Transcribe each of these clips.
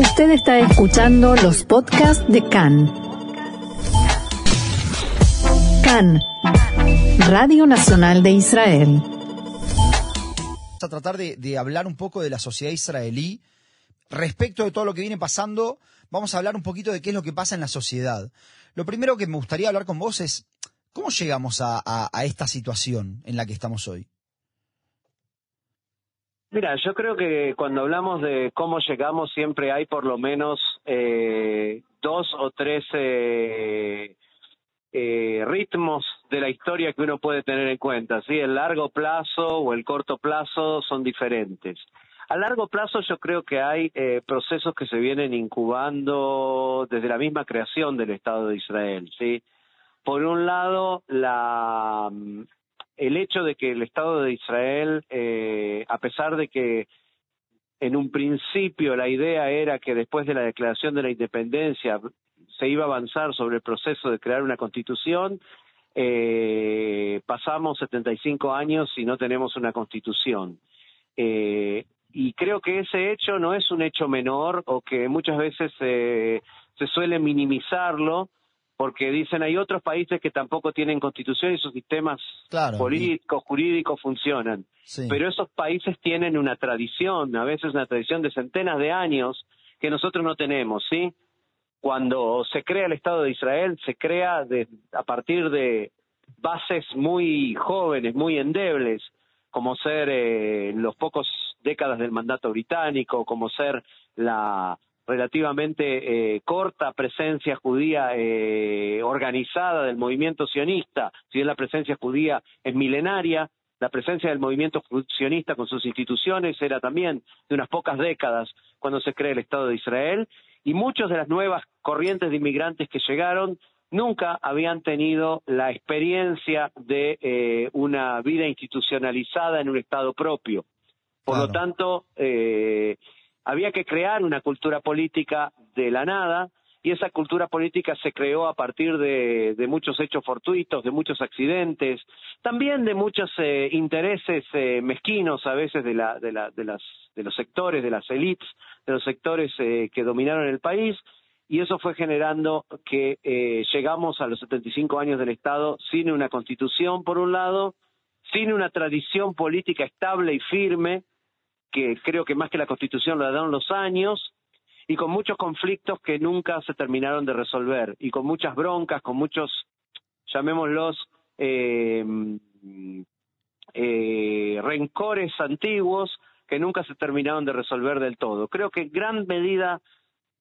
Usted está escuchando los podcasts de CAN. CAN, Radio Nacional de Israel. Vamos a tratar de, hablar un poco de la sociedad israelí. Respecto de todo lo que viene pasando, vamos a hablar un poquito de qué es lo que pasa en la sociedad. Lo primero que me gustaría hablar con vos es, ¿cómo llegamos a esta situación en la que estamos hoy? Mira, yo creo que cuando hablamos de cómo llegamos siempre hay por lo menos eh, dos o tres eh, eh, ritmos de la historia que uno puede tener en cuenta. ¿sí? El largo plazo o el corto plazo son diferentes. A largo plazo yo creo que hay eh, procesos que se vienen incubando desde la misma creación del Estado de Israel. ¿sí? Por un lado, la, el hecho de que el Estado de Israel, eh, a pesar de que en un principio la idea era que después de la declaración de la independencia se iba a avanzar sobre el proceso de crear una constitución, eh, pasamos 75 años y no tenemos una constitución. Eh, y creo que ese hecho no es un hecho menor o que muchas veces eh, se suele minimizarlo porque dicen hay otros países que tampoco tienen constitución y sus sistemas Claro, políticos, jurídicos funcionan. Sí. Pero esos países tienen una tradición, a veces una tradición de centenas de años que nosotros no tenemos, ¿sí? Cuando se crea el Estado de Israel, se crea de- a partir de bases muy jóvenes, muy endebles, como ser eh, los pocos décadas del mandato británico, como ser la relativamente eh, corta presencia judía eh, organizada del movimiento sionista, si bien la presencia judía es milenaria, la presencia del movimiento sionista con sus instituciones era también de unas pocas décadas cuando se crea el Estado de Israel, y muchas de las nuevas corrientes de inmigrantes que llegaron nunca habían tenido la experiencia de eh, una vida institucionalizada en un Estado propio. Por lo tanto, eh, había que crear una cultura política de la nada y esa cultura política se creó a partir de, de muchos hechos fortuitos, de muchos accidentes, también de muchos eh, intereses eh, mezquinos a veces de, la, de, la, de, las, de los sectores, de las élites, de los sectores eh, que dominaron el país y eso fue generando que eh, llegamos a los 75 años del Estado sin una constitución, por un lado, sin una tradición política estable y firme, que creo que más que la constitución lo dieron los años, y con muchos conflictos que nunca se terminaron de resolver, y con muchas broncas, con muchos, llamémoslos, eh, eh, rencores antiguos que nunca se terminaron de resolver del todo. Creo que en gran medida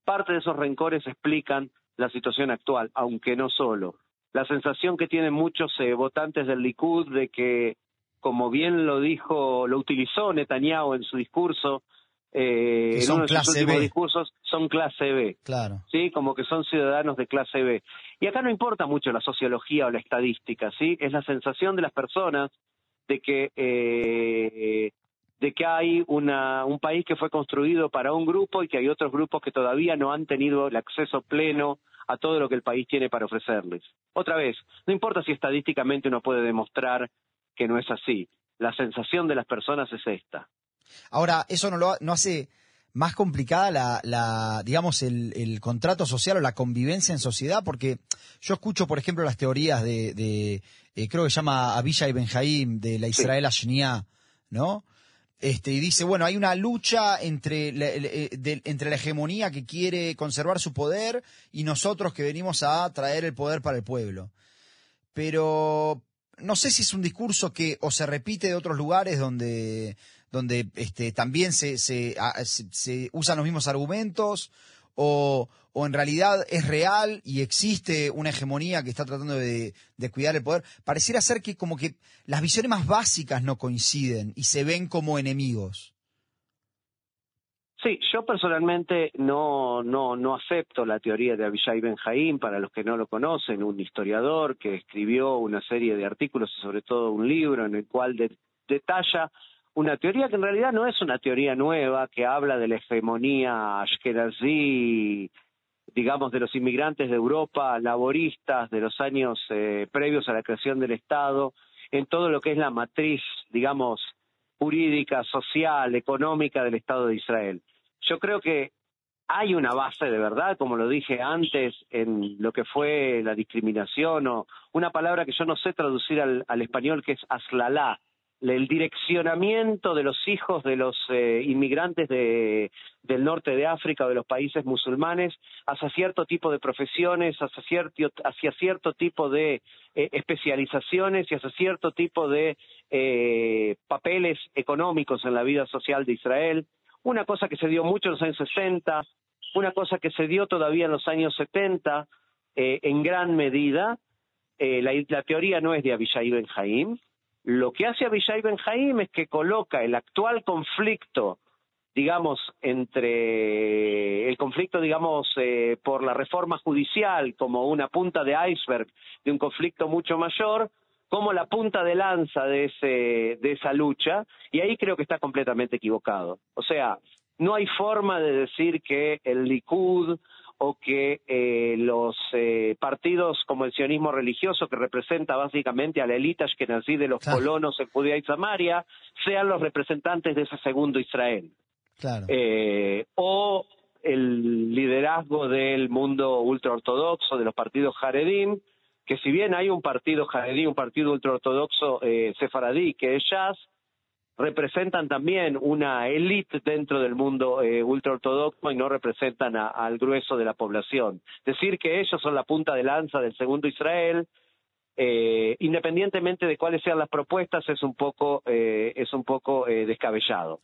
parte de esos rencores explican la situación actual, aunque no solo. La sensación que tienen muchos eh, votantes del Likud de que, como bien lo dijo, lo utilizó Netanyahu en su discurso, eh, en son uno de sus últimos B. discursos, son clase B. Claro. ¿sí? Como que son ciudadanos de clase B. Y acá no importa mucho la sociología o la estadística, ¿sí? Es la sensación de las personas de que eh, de que hay una, un país que fue construido para un grupo y que hay otros grupos que todavía no han tenido el acceso pleno a todo lo que el país tiene para ofrecerles. Otra vez, no importa si estadísticamente uno puede demostrar que no es así. La sensación de las personas es esta. Ahora, eso no, lo, no hace más complicada la, la digamos, el, el contrato social o la convivencia en sociedad, porque yo escucho, por ejemplo, las teorías de, de eh, creo que se llama Abishai Benjaim, de la. Israel Ashniá, ¿no? Este, y dice, bueno, hay una lucha entre la, eh, de- entre la hegemonía que quiere conservar su poder y nosotros que venimos a traer el poder para el pueblo. Pero no sé si es un discurso que o se repite de otros lugares donde, donde este, también se, se, se- se usan los mismos argumentos, o, o en realidad es real y existe una hegemonía que está tratando de, de cuidar el poder. Pareciera ser que como que las visiones más básicas no coinciden y se ven como enemigos. Sí, yo personalmente no, no, no acepto la teoría de Abishai Benjaim, para los que no lo conocen, un historiador que escribió una serie de artículos y sobre todo un libro en el cual de- detalla una teoría que en realidad no es una teoría nueva, que habla de la hegemonía ashkenazí, digamos, de los inmigrantes de Europa, laboristas de los años eh, previos a la creación del Estado, en todo lo que es la matriz, digamos, jurídica, social, económica del Estado de Israel. Yo creo que hay una base de verdad, como lo dije antes, en lo que fue la discriminación o una palabra que yo no sé traducir al, español que es aslalá, el direccionamiento de los hijos de los eh, inmigrantes de, del norte de África o de los países musulmanes hacia cierto tipo de profesiones, hacia cierto, hacia cierto tipo de eh, especializaciones y hacia cierto tipo de eh, papeles económicos en la vida social de Israel. Una cosa que se dio mucho en los años 60, una cosa que se dio todavía en los años 70 en gran medida. La, la, teoría no es de Abishai Ben Jaim, lo que hace Abishai Benjaim es que coloca el actual conflicto, digamos, entre el conflicto, digamos, eh, por la reforma judicial como una punta de iceberg de un conflicto mucho mayor, como la punta de lanza de, ese, de esa lucha, y ahí creo que está completamente equivocado. O sea, no hay forma de decir que el Likud o que eh, los eh, partidos como el sionismo religioso, que representa básicamente a la élite nací de los colonos en Judea y Samaria, sean los representantes de ese segundo Israel. Eh, o el liderazgo del mundo ultraortodoxo, de los partidos Jaredim, que si bien hay un partido Jaredí, un partido ultraortodoxo sefaradí, que es Jazz, representan también una élite dentro del mundo eh, ultraortodoxo y no representan al grueso de la población. Decir que ellos son la punta de lanza del segundo Israel, eh, independientemente de cuáles sean las propuestas, es un poco, eh, es un poco descabellado.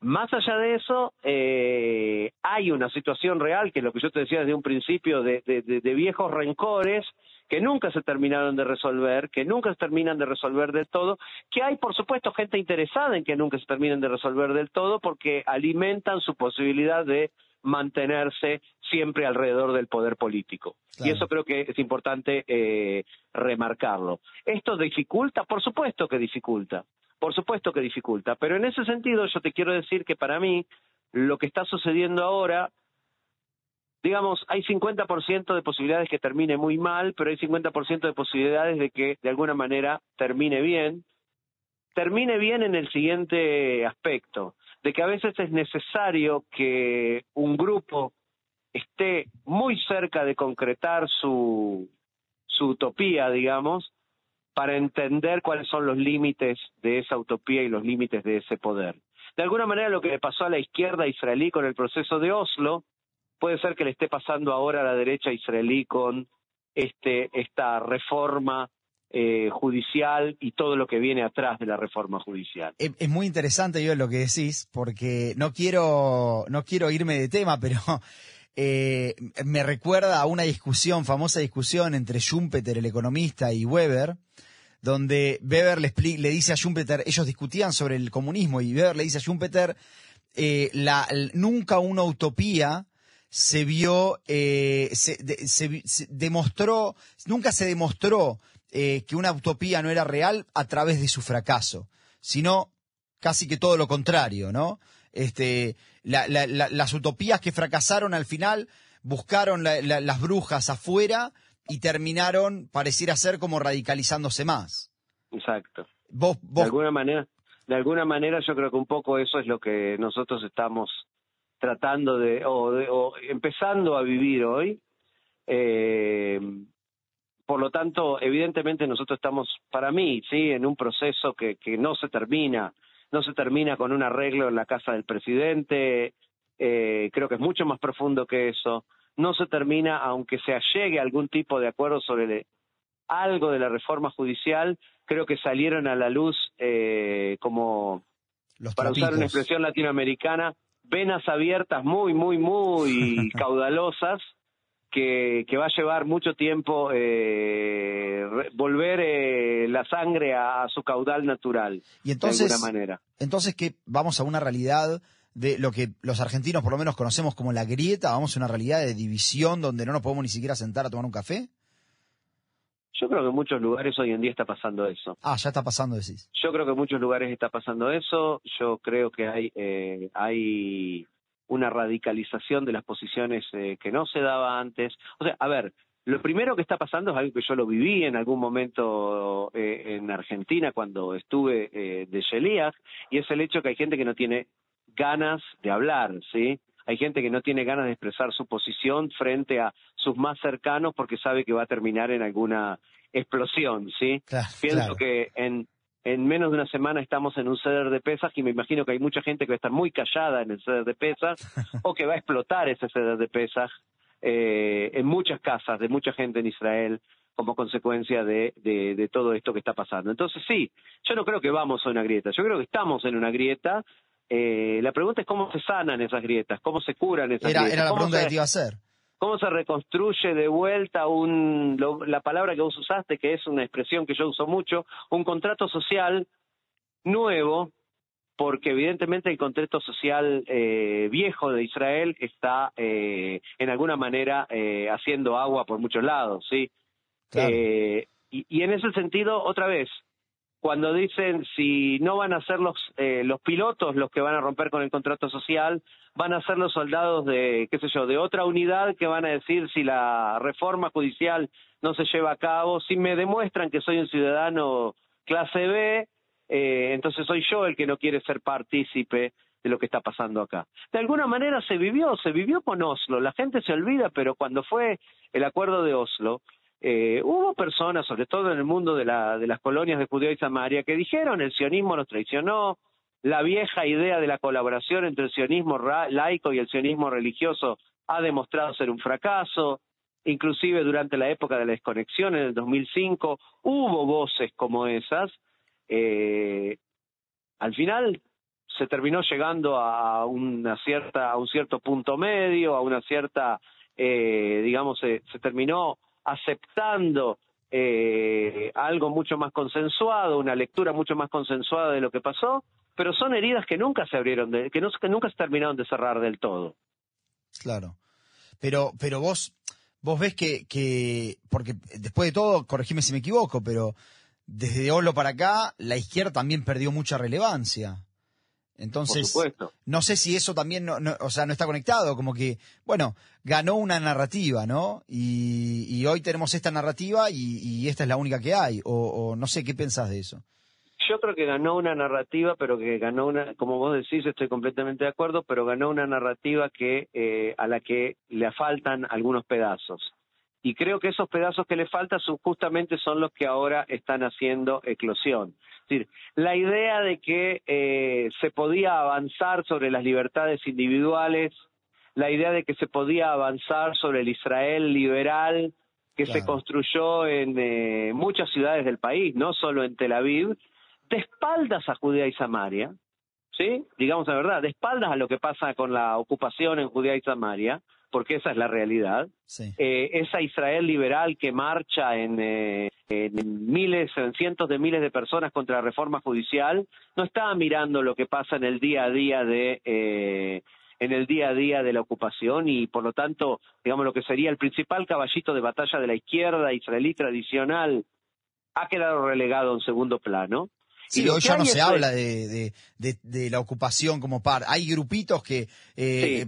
Más allá de eso, hay una situación real, que es lo que yo te decía desde un principio, de viejos rencores que nunca se terminaron de resolver, que nunca se terminan de resolver del todo, que hay por supuesto gente interesada en que nunca se terminen de resolver del todo porque alimentan su posibilidad de mantenerse siempre alrededor del poder político. Y eso creo que es importante eh, remarcarlo. ¿Esto dificulta? Por supuesto que dificulta, por supuesto que dificulta, pero en ese sentido yo te quiero decir que para mí lo que está sucediendo ahora digamos, hay 50% de posibilidades que termine muy mal, pero hay 50% de posibilidades de que de alguna manera termine bien. Termine bien en el siguiente aspecto, de que a veces es necesario que un grupo esté muy cerca de concretar su, su utopía, digamos, para entender cuáles son los límites de esa utopía y los límites de ese poder. De alguna manera lo que le pasó a la izquierda israelí con el proceso de Oslo puede ser que le esté pasando ahora a la derecha israelí con este, esta reforma eh, judicial y todo lo que viene atrás de la reforma judicial. Es, muy interesante yo lo que decís, porque no quiero, no quiero irme de tema, pero eh, me recuerda a una discusión, famosa discusión entre Schumpeter, el economista, y Weber, donde Weber le, le dice a Schumpeter, ellos discutían sobre el comunismo, y Weber le dice a Schumpeter, eh, nunca una utopía se vio, eh, se, demostró, nunca se demostró que una utopía no era real a través de su fracaso, sino casi que todo lo contrario, ¿no? Este, las utopías que fracasaron al final buscaron las brujas afuera y terminaron, pareciera ser, como radicalizándose más. Exacto. De alguna manera, de alguna manera yo creo que un poco eso es lo que nosotros estamos tratando de o, empezando a vivir hoy. Eh, por lo tanto, evidentemente nosotros estamos, para mí, sí, en un proceso que, que no se termina, no se termina con un arreglo en la casa del presidente. Eh, creo que es mucho más profundo que eso. No se termina, aunque se allegue algún tipo de acuerdo sobre algo de la reforma judicial, creo que salieron a la luz eh, como, para usar una expresión latinoamericana, venas abiertas muy, muy, muy caudalosas que, que, va a llevar mucho tiempo eh, volver eh, la sangre a, su caudal natural, y entonces, de alguna manera. Entonces, que vamos a una realidad de lo que los argentinos por lo menos conocemos como la grieta, vamos a una realidad de división donde no nos podemos ni siquiera sentar a tomar un café? Yo creo que en muchos lugares hoy en día está pasando eso. Ah, ya está pasando, decís. Yo creo que en muchos lugares está pasando eso. Yo creo que hay, eh, hay una radicalización de las posiciones eh, que no se daba antes. O sea, a ver, lo primero que está pasando es algo que yo lo viví en algún momento eh, en Argentina cuando estuve de Sheliach, y es el hecho que hay gente que no tiene ganas de hablar, ¿sí? hay gente que no tiene ganas de expresar su posición frente a sus más cercanos porque sabe que va a terminar en alguna explosión, ¿sí? Pienso que en, en menos de una semana estamos en un ceder de pesas y me imagino que hay mucha gente que va a estar muy callada en el ceder de pesas o que va a explotar ese ceder de pesas eh, en muchas casas de mucha gente en Israel como consecuencia de, de, todo esto que está pasando. Entonces sí, yo no creo que vamos a una grieta, yo creo que estamos en una grieta. Eh, la pregunta es cómo se sanan esas grietas, cómo se curan esas grietas. Era la pregunta que te iba a hacer. ¿Cómo se reconstruye de vuelta un, la palabra que vos usaste, que es una expresión que yo uso mucho, un contrato social nuevo porque evidentemente el contexto social eh, viejo de Israel está eh, en alguna manera eh, haciendo agua por muchos lados, ¿sí? Y, y, en ese sentido, otra vez, cuando dicen si no van a ser los, los pilotos los que van a romper con el contrato social, van a ser los soldados de, qué sé yo, de otra unidad que van a decir si la reforma judicial no se lleva a cabo, si me demuestran que soy un ciudadano clase B, eh, entonces soy yo el que no quiere ser partícipe de lo que está pasando acá. De alguna manera se vivió, se vivió con Oslo, la gente se olvida, pero cuando fue el acuerdo de Oslo, eh, hubo personas, sobre todo en el mundo de, la, de las colonias de Judea y Samaria, que dijeron el sionismo nos traicionó, la vieja idea de la colaboración entre el sionismo laico y el sionismo religioso ha demostrado ser un fracaso, inclusive durante la época de la desconexión en el 2005 hubo voces como esas, eh, al final se terminó llegando a una cierta a un cierto punto medio a una cierta eh, digamos se, terminó aceptando eh, algo mucho más consensuado una lectura mucho más consensuada de lo que pasó pero son heridas que nunca se abrieron que, que nunca se terminaron de cerrar del todo claro pero pero vos vos ves que que porque después de todo corregime si me equivoco pero desde Olo para acá, la izquierda también perdió mucha relevancia. Entonces, no sé si eso también, no, o sea, no está conectado, como que, bueno, ganó una narrativa, ¿no? Y, hoy tenemos esta narrativa y, esta es la única que hay, o, no sé, ¿qué pensás de eso? Yo creo que ganó una narrativa, pero que ganó una, como vos decís, estoy completamente de acuerdo, pero ganó una narrativa que eh, a la que le faltan algunos pedazos y creo que esos pedazos que le faltan son, justamente son los que ahora están haciendo eclosión. Es decir, la idea de que eh, se podía avanzar sobre las libertades individuales, la idea de que se podía avanzar sobre el Israel liberal que se construyó en eh, muchas ciudades del país, no solo en Tel Aviv, de espaldas a Judea y Samaria, ¿sí? Digamos la verdad, de espaldas a lo que pasa con la ocupación en Judea y Samaria, porque esa es la realidad. Eh, esa Israel liberal que marcha en, eh, en, miles, en cientos de miles de personas contra la reforma judicial, no estaba mirando lo que pasa en el día a día de eh, en el día a día de la ocupación y por lo tanto, digamos lo que sería el principal caballito de batalla de la izquierda israelí tradicional ha quedado relegado en segundo plano Sí, hoy ya no se habla de, de, la ocupación como par. Hay grupitos que eh,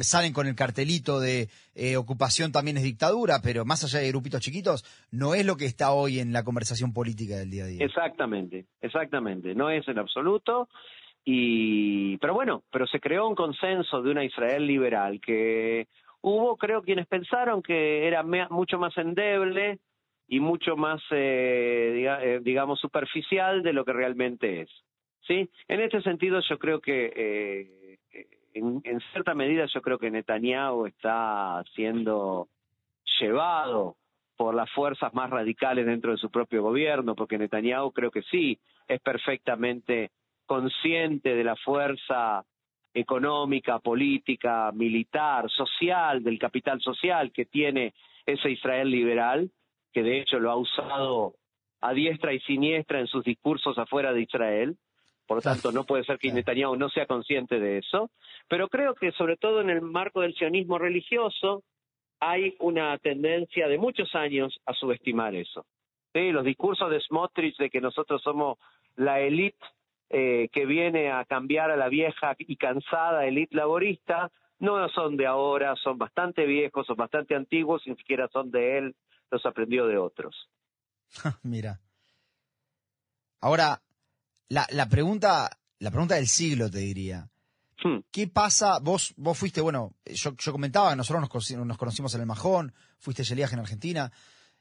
salen con el cartelito de eh, ocupación también es dictadura, pero más allá de grupitos chiquitos, no es lo que está hoy en la conversación política del día a día. Exactamente, exactamente. No es en absoluto. Y, pero bueno, pero se creó un consenso de una Israel liberal que hubo, creo, quienes pensaron que era mucho más endeble y mucho más, eh, eh, digamos, superficial de lo que realmente es. ¿sí? En este sentido, yo creo que, eh, en, cierta medida, yo creo que Netanyahu está siendo llevado por las fuerzas más radicales dentro de su propio gobierno, porque Netanyahu creo que sí es perfectamente consciente de la fuerza económica, política, militar, social, del capital social que tiene ese Israel liberal, que de hecho lo ha usado a diestra y siniestra en sus discursos afuera de Israel. Por lo tanto, no puede ser que Netanyahu no sea consciente de eso. Pero creo que, sobre todo en el marco del sionismo religioso, hay una tendencia de muchos años a subestimar eso. Los discursos de Smotrich de que nosotros somos la élite eh, que viene a cambiar a la vieja y cansada élite laborista, no son de ahora, son bastante viejos, son bastante antiguos, ni siquiera son de él, los aprendió de otros. Mira. Ahora, la, la, pregunta, la pregunta del siglo, te diría. Hmm. ¿Qué pasa? Vos, vos fuiste, bueno, yo, yo comentaba, nosotros nos, conoci- nos conocimos en el Majón, fuiste Yeliaj en Argentina,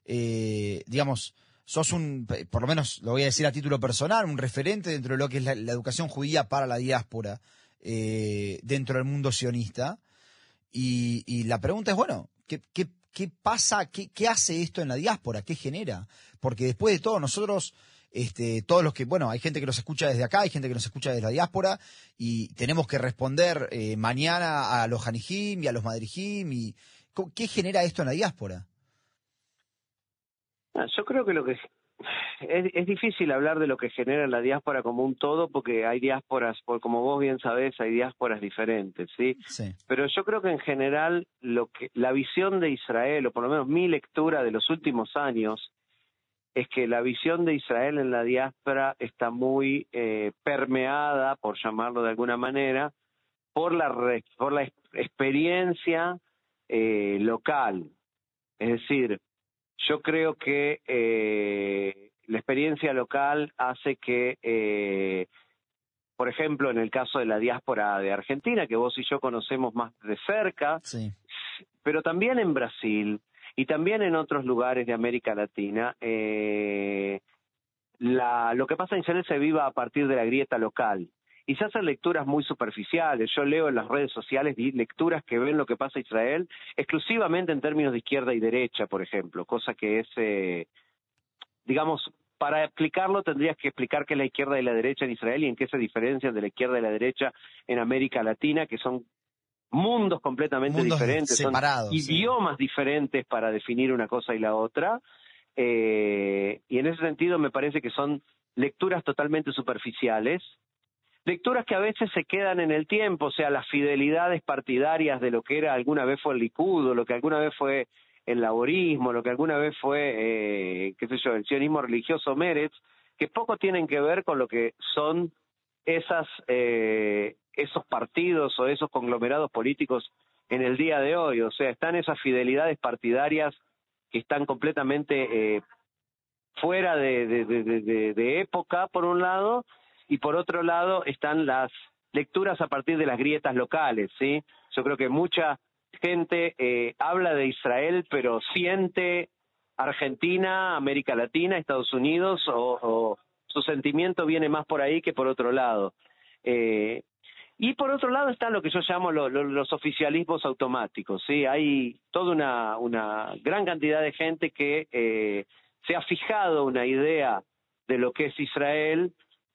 eh, digamos, sos un, por lo menos lo voy a decir a título personal, un referente dentro de lo que es la, la educación judía para la diáspora eh, dentro del mundo sionista. Y, y la pregunta es, bueno, ¿qué, qué, qué pasa? ¿Qué, ¿Qué hace esto en la diáspora? ¿Qué genera? Porque después de todo, nosotros, este, todos los que, bueno, hay gente que nos escucha desde acá, hay gente que nos escucha desde la diáspora, y tenemos que responder eh, mañana a los Hanijim y a los Madrijim, y ¿qué genera esto en la diáspora? Ah, Yo creo que lo que es, es difícil hablar de lo que genera la diáspora como un todo porque hay diásporas, por como vos bien sabés, hay diásporas diferentes, ¿sí? Sí, Pero yo creo que en general lo que la visión de Israel, o por lo menos mi lectura de los últimos años, es que la visión de Israel en la diáspora está muy eh, permeada, por llamarlo de alguna manera, por la re- por la ex- experiencia eh, local. Es decir, yo creo que eh, la experiencia local hace que, eh, por ejemplo, en el caso de la diáspora de Argentina, que vos y yo conocemos más de cerca, sí, pero también en Brasil y también en otros lugares de América Latina, eh, la, lo que pasa en Israel se viva a partir de la grieta local. Y se hacen lecturas muy superficiales. Yo leo en las redes sociales lecturas que ven lo que pasa en Israel exclusivamente en términos de izquierda y derecha, por ejemplo, cosa que es, eh, digamos, para explicarlo tendrías que explicar qué es la izquierda y la derecha en Israel y en qué se diferencian de la izquierda y la derecha en América Latina, que son mundos completamente Mundos diferentes, son separados, sí. idiomas diferentes para definir una cosa y la otra. Eh, y en ese sentido me parece que son lecturas totalmente superficiales, lecturas que a veces se quedan en el tiempo, o sea, las fidelidades partidarias de lo que era alguna vez fue el Likud, o lo que alguna vez fue el laborismo, lo que alguna vez fue, eh, qué sé yo, el sionismo religioso Meretz, que poco tienen que ver con lo que son esas, eh, esos partidos o esos conglomerados políticos en el día de hoy. O sea, están esas fidelidades partidarias que están completamente eh, fuera de época, por un lado, y por otro lado están las lecturas a partir de las grietas locales, ¿sí? Yo creo que mucha gente eh, habla de Israel, pero siente Argentina, América Latina, Estados Unidos, o, su sentimiento viene más por ahí que por otro lado. Eh, y por otro lado está lo que yo llamo lo- los oficialismos automáticos, ¿sí? Hay toda una, una gran cantidad de gente que eh, se ha fijado una idea de lo que es Israel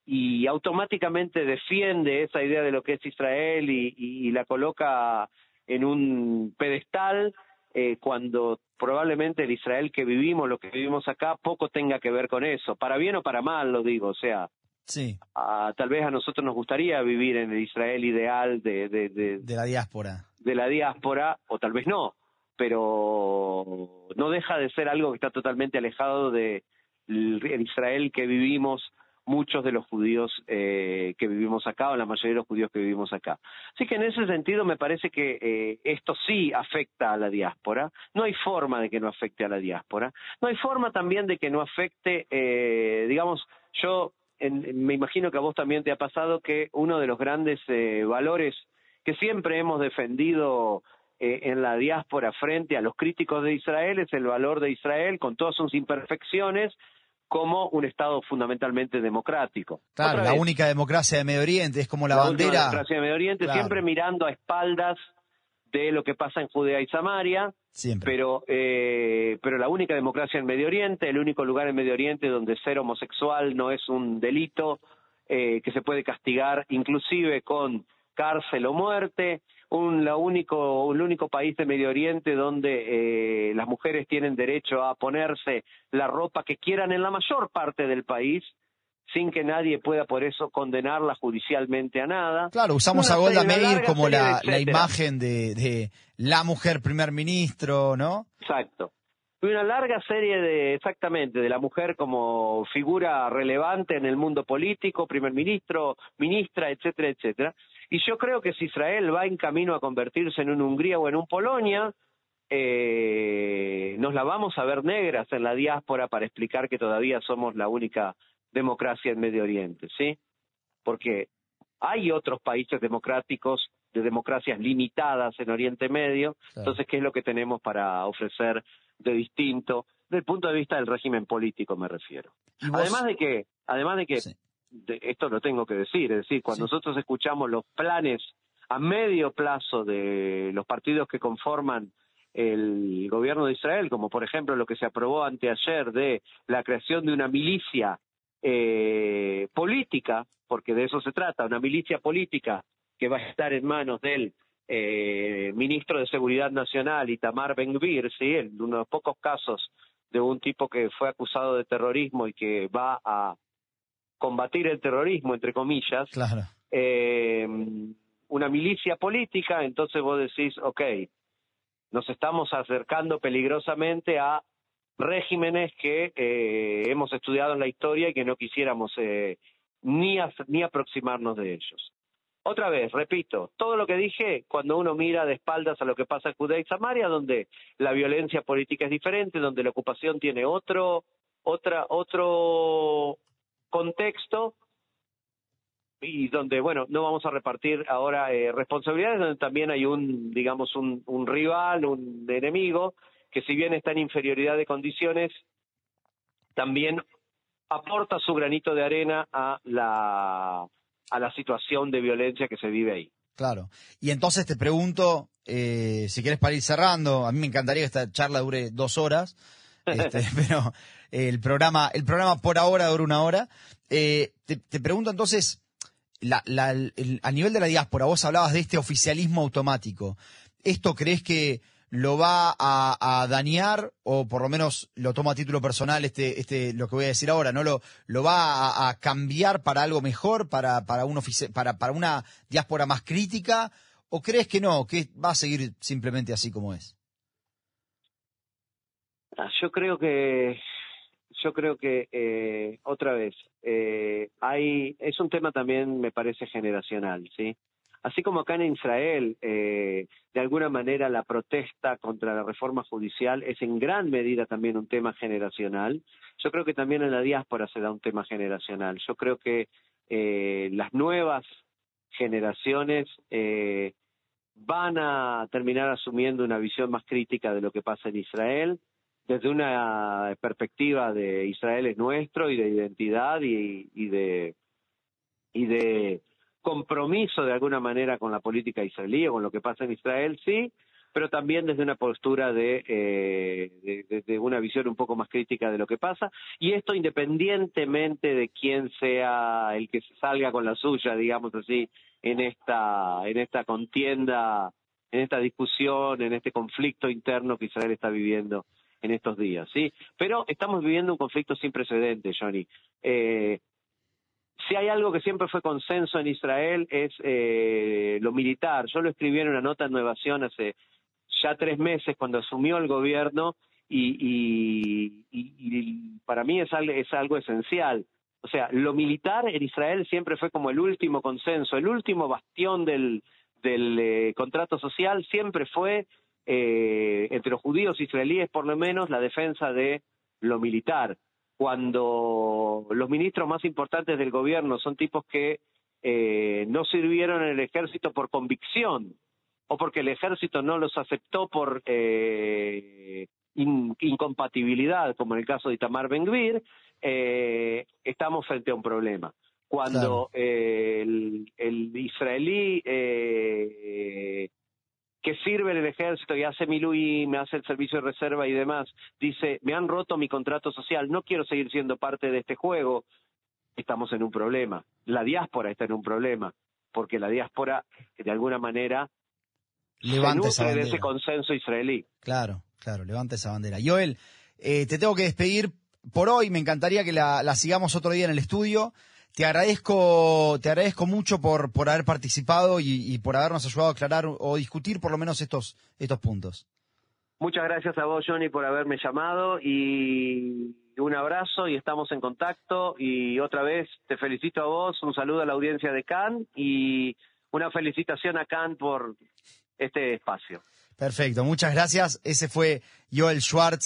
y automáticamente defiende esa idea de lo que es Israel y, y- y la coloca en un pedestal eh, cuando probablemente el Israel que vivimos, lo que vivimos acá, poco tenga que ver con eso, para bien o para mal, lo digo, o sea, sí, a- tal vez a nosotros nos gustaría vivir en el Israel ideal de, de, de, de la diáspora. de la diáspora, o tal vez no, pero no deja de ser algo que está totalmente alejado de el Israel que vivimos muchos de los judíos eh, que vivimos acá, o la mayoría de los judíos que vivimos acá. Así que en ese sentido me parece que eh, esto sí afecta a la diáspora, no hay forma de que no afecte a la diáspora, no hay forma también de que no afecte, eh, digamos, yo en- me imagino que a vos también te ha pasado que uno de los grandes eh, valores que siempre hemos defendido eh, en la diáspora frente a los críticos de Israel es el valor de Israel con todas sus imperfecciones como un Estado fundamentalmente democrático. Claro, la vez, única democracia de Medio Oriente, es como la, la bandera. democracia de Medio Oriente, Claro. siempre mirando a espaldas de lo que pasa en Judea y Samaria, Siempre. pero eh, pero la única democracia en Medio Oriente, el único lugar en Medio Oriente donde ser homosexual no es un delito eh, que se puede castigar inclusive con cárcel o muerte, un la único el único país de Medio Oriente donde eh, las mujeres tienen derecho a ponerse la ropa que quieran en la mayor parte del país sin que nadie pueda por eso condenarla judicialmente a nada. Claro, usamos a Golda Meir como la, la imagen de, de la mujer primer ministro, ¿no? Exacto. Y una larga serie de, exactamente, de la mujer como figura relevante en el mundo político, primer ministro, ministra, etcétera, etcétera. Y yo creo que si Israel va en camino a convertirse en un Hungría o en un Polonia, eh, nos la vamos a ver negras en la diáspora para explicar que todavía somos la única democracia en Medio Oriente, ¿sí? Porque Hay otros países democráticos de democracias limitadas en Oriente Medio, entonces, ¿qué es lo que tenemos para ofrecer de distinto? Desde el punto de vista del régimen político me refiero. Además de que, además de que, esto lo tengo que decir, es decir, cuando nosotros escuchamos los planes a medio plazo de los partidos que conforman el gobierno de Israel, como por ejemplo lo que se aprobó anteayer de la creación de una milicia eh, política, porque de eso se trata, una milicia política que va a estar en manos del eh, ministro de Seguridad Nacional, Itamar Ben-Gvir, ¿sí? en uno de los pocos casos de un tipo que fue acusado de terrorismo y que va a combatir el terrorismo, entre comillas, claro. eh, una milicia política, entonces vos decís, ok, nos estamos acercando peligrosamente a regímenes que eh, hemos estudiado en la historia y que no quisiéramos eh, ni, ni aproximarnos de ellos. Otra vez, repito, todo lo que dije cuando uno mira de espaldas a lo que pasa en Judea y Samaria, donde la violencia política es diferente, donde la ocupación tiene otro, otra, otro contexto y donde, bueno, no vamos a repartir ahora eh, responsabilidades, donde también hay un, digamos, un, un rival, un enemigo, que si bien está en inferioridad de condiciones, también aporta su granito de arena a la a la situación de violencia que se vive ahí. Claro. Y entonces te pregunto, eh, si quieres para ir cerrando, a mí me encantaría que esta charla dure dos horas, este, pero el programa, el programa por ahora dura una hora. Eh, te, pregunto entonces, la, la, a nivel de la diáspora, vos hablabas de este oficialismo automático. ¿Esto crees que lo va a, dañar o por lo menos lo tomo a título personal este este lo que voy a decir ahora no lo lo va a, cambiar para algo mejor para para un para para una diáspora más crítica o crees que no que va a seguir simplemente así como es ah, yo creo que yo creo que eh, otra vez eh, hay es un tema también me parece generacional sí Así como acá en Israel, eh, de alguna manera la protesta contra la reforma judicial es en gran medida también un tema generacional, yo creo que también en la diáspora se da un tema generacional. Yo creo que eh, las nuevas generaciones eh, van a terminar asumiendo una visión más crítica de lo que pasa en Israel, desde una perspectiva de Israel es nuestro y de identidad y, y de y de compromiso de alguna manera con la política israelí o con lo que pasa en Israel, sí, pero también desde una postura de, eh, una visión un poco más crítica de lo que pasa, y esto independientemente de quién sea el que salga con la suya, digamos así, en esta, en esta contienda, en esta discusión, en este conflicto interno que Israel está viviendo en estos días, ¿sí? Pero estamos viviendo un conflicto sin precedentes, Johnny. Eh, si hay algo que siempre fue consenso en Israel es eh, lo militar. Yo lo escribí en una nota en Nueva Sion hace ya tres meses cuando asumió el gobierno y, para mí es es algo esencial. O sea, lo militar en Israel siempre fue como el último consenso, el último bastión del, del eh, contrato social siempre fue, eh, entre los judíos israelíes por lo menos, la defensa de lo militar cuando los ministros más importantes del gobierno son tipos que eh, no sirvieron en el ejército por convicción o porque el ejército no los aceptó por eh, incompatibilidad, como en el caso de Itamar Ben-Gvir, estamos frente a un problema. Cuando el, el, israelí que sirve en el ejército y hace y me hace el servicio de reserva y demás, dice, me han roto mi contrato social, no quiero seguir siendo parte de este juego, estamos en un problema. La diáspora está en un problema, porque la diáspora, de alguna manera, levanta se nutre de ese consenso israelí. Claro, claro, levanta esa bandera. Joel, eh, te tengo que despedir por hoy, me encantaría que la, la sigamos otro día en el estudio. Te agradezco, te agradezco mucho por, por haber participado y, por habernos ayudado a aclarar o discutir por lo menos estos, estos puntos. Muchas gracias a vos, Johnny, por haberme llamado y un abrazo y estamos en contacto. Y otra vez te felicito a vos, un saludo a la audiencia de Cannes y una felicitación a Cannes por este espacio. Perfecto, muchas gracias. Ese fue Joel Schwartz.